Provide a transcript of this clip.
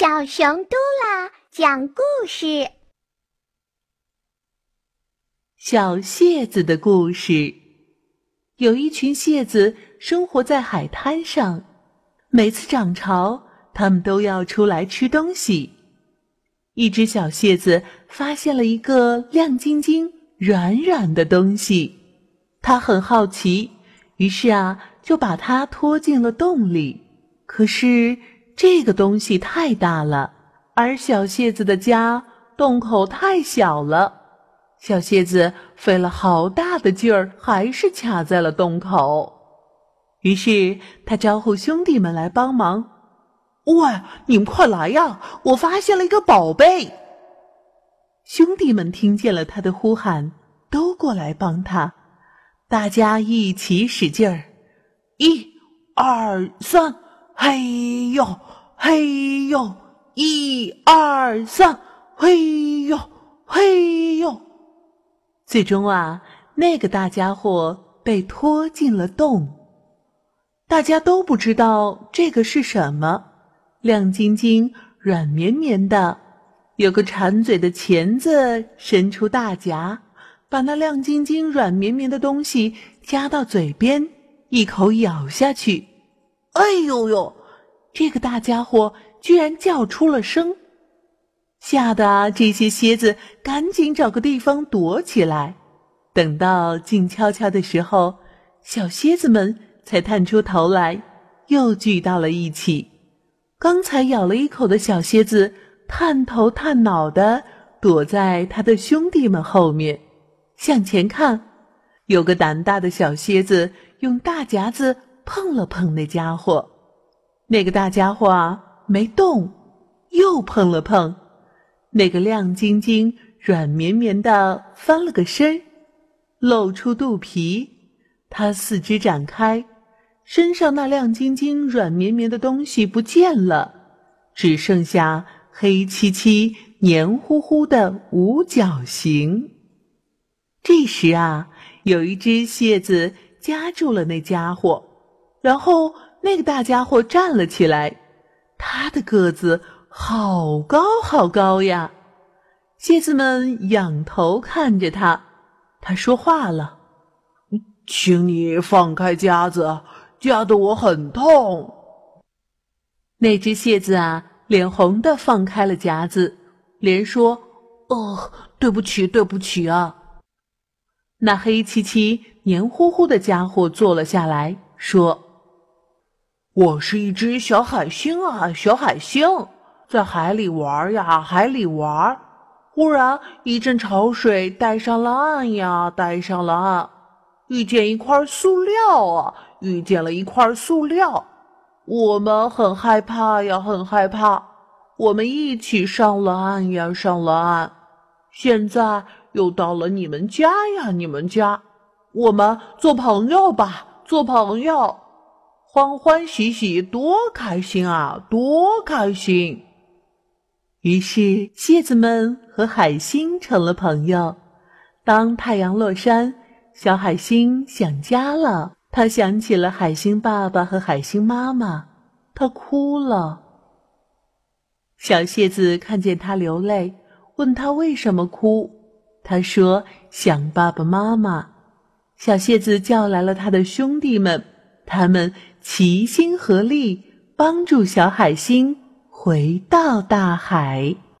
小熊嘟啦讲故事：小蟹子的故事。有一群蟹子生活在海滩上，每次涨潮，它们都要出来吃东西。一只小蟹子发现了一个亮晶晶、软软的东西，它很好奇，于是啊，就把它拖进了洞里。可是。这个东西太大了，而小蟹子的家洞口太小了。小蟹子费了好大的劲儿，还是卡在了洞口。于是他招呼兄弟们来帮忙：“喂，你们快来呀！我发现了一个宝贝。”兄弟们听见了他的呼喊，都过来帮他。大家一起使劲儿，一、二、三。嘿呦，嘿呦，一二三，嘿呦，嘿呦。最终啊，那个大家伙被拖进了洞。大家都不知道这个是什么，亮晶晶、软绵绵的，有个馋嘴的钳子伸出大夹，把那亮晶晶、软绵绵的东西夹到嘴边，一口咬下去。哎呦呦！这个大家伙居然叫出了声，吓得这些蝎子赶紧找个地方躲起来。等到静悄悄的时候，小蝎子们才探出头来，又聚到了一起。刚才咬了一口的小蝎子探头探脑的躲在他的兄弟们后面，向前看。有个胆大的小蝎子用大夹子碰了碰那家伙，那个大家伙没动，又碰了碰，那个亮晶晶、软绵绵的翻了个身，露出肚皮。它四肢展开，身上那亮晶晶、软绵绵的东西不见了，只剩下黑漆漆、黏糊糊的五角形。这时啊。有一只蟹子夹住了那家伙，然后那个大家伙站了起来，他的个子好高好高呀！蟹子们仰头看着他，他说话了：“请你放开夹子，夹得我很痛。”那只蟹子啊，脸红的放开了夹子，连说：“哦，对不起，对不起啊。”那黑漆漆、黏糊糊的家伙坐了下来，说：“我是一只小海星啊，小海星，在海里玩呀，海里玩。忽然一阵潮水带上了岸呀，带上了岸，遇见一块塑料啊，遇见了一块塑料。我们很害怕呀，很害怕。我们一起上了岸呀，上了岸。现在。”又到了你们家呀，你们家，我们做朋友吧，做朋友，欢欢喜喜，多开心啊，多开心！于是，蟹子们和海星成了朋友。当太阳落山，小海星想家了，他想起了海星爸爸和海星妈妈，他哭了。小蟹子看见他流泪，问他为什么哭。他说：“想爸爸妈妈。”小蟹子叫来了他的兄弟们，他们齐心合力，帮助小海星回到大海。